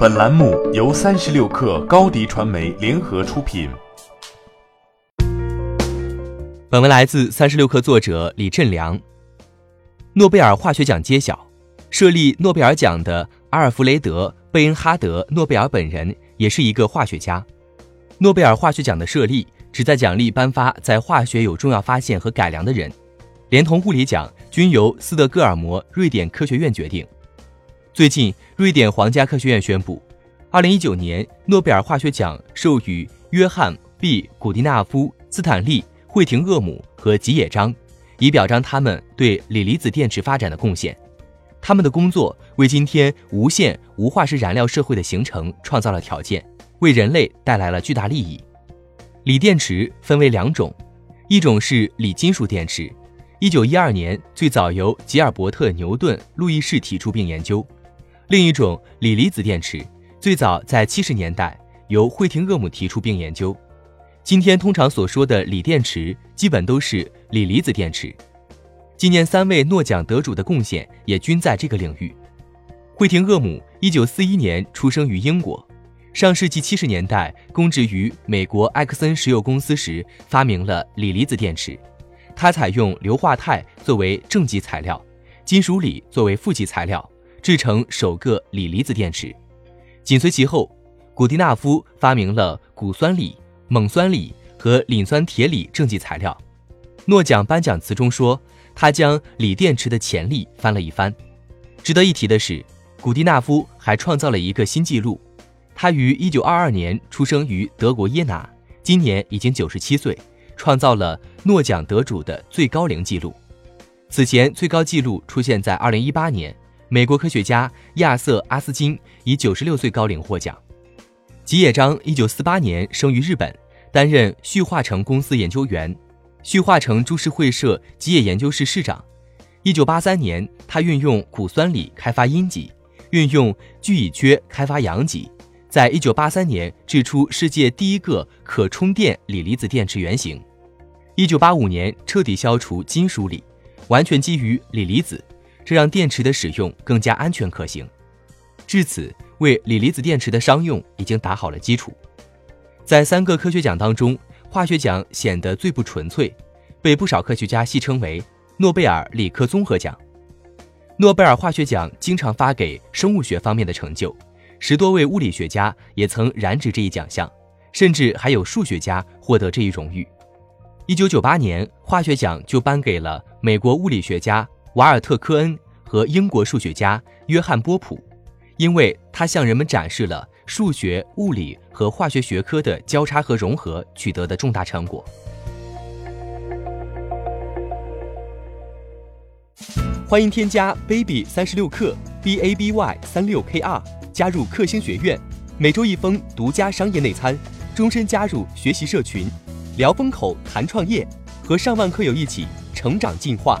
本栏目由三十六氪高低传媒联合出品。本文来自三十六氪作者李振良。诺贝尔化学奖揭晓，设立诺贝尔奖的阿尔弗雷德·贝恩哈德·诺贝尔本人也是一个化学家。诺贝尔化学奖的设立旨在奖励颁发在化学有重要发现和改良的人，连同物理奖均由斯德哥尔摩瑞典科学院决定。最近，瑞典皇家科学院宣布，二零一九年诺贝尔化学奖授予约翰 ·B· 古迪纳夫、斯坦利·惠廷厄姆和吉野彰，以表彰他们对锂离子电池发展的贡献。他们的工作为今天无限无化石燃料社会的形成创造了条件，为人类带来了巨大利益。锂电池分为两种，一种是锂金属电池，一九一二年最早由吉尔伯特·牛顿、路易士提出并研究。另一种锂离子电池最早在七十年代由惠廷厄姆提出并研究。今天通常所说的锂电池基本都是锂离子电池。今年三位诺奖得主的贡献也均在这个领域。惠廷厄姆一九四一年出生于英国，上世纪七十年代供职于美国埃克森石油公司时发明了锂离子电池。他采用硫化钛作为正极材料，金属锂作为负极材料。制成首个锂离子电池，紧随其后，古迪纳夫发明了钴酸锂、锰酸锂和磷酸铁锂正极材料。诺奖颁奖词中说，他将锂电池的潜力翻了一番。值得一提的是，古迪纳夫还创造了一个新纪录，他于1922年出生于德国耶拿，今年已经97岁，创造了诺奖得主的最高龄纪录。此前最高纪录出现在2018年。美国科学家亚瑟·阿斯金以九十六岁高龄获奖。吉野彰一九四八年生于日本，担任旭化成公司研究员，旭化成株式会社吉野研究室室长。一九八三年，他运用钴酸锂开发阴极，运用聚乙炔开发阳极，在一九八三年制出世界第一个可充电锂离子电池原型。一九八五年，彻底消除金属锂，完全基于锂离子。这让电池的使用更加安全可行，至此为锂离子电池的商用已经打好了基础。在三个科学奖当中，化学奖显得最不纯粹，被不少科学家戏称为“诺贝尔理科综合奖”。诺贝尔化学奖经常发给生物学方面的成就，十多位物理学家也曾染指这一奖项，甚至还有数学家获得这一荣誉。一九九八年，化学奖就颁给了美国物理学家。瓦尔特·科恩和英国数学家约翰·波普，因为他向人们展示了数学、物理和化学学科的交叉和融合取得的重大成果。欢迎添加 baby 三十六课 b a b y 三六 k r 加入克星学院，每周一封独家商业内参，终身加入学习社群，聊风口谈创业，和上万课友一起成长进化。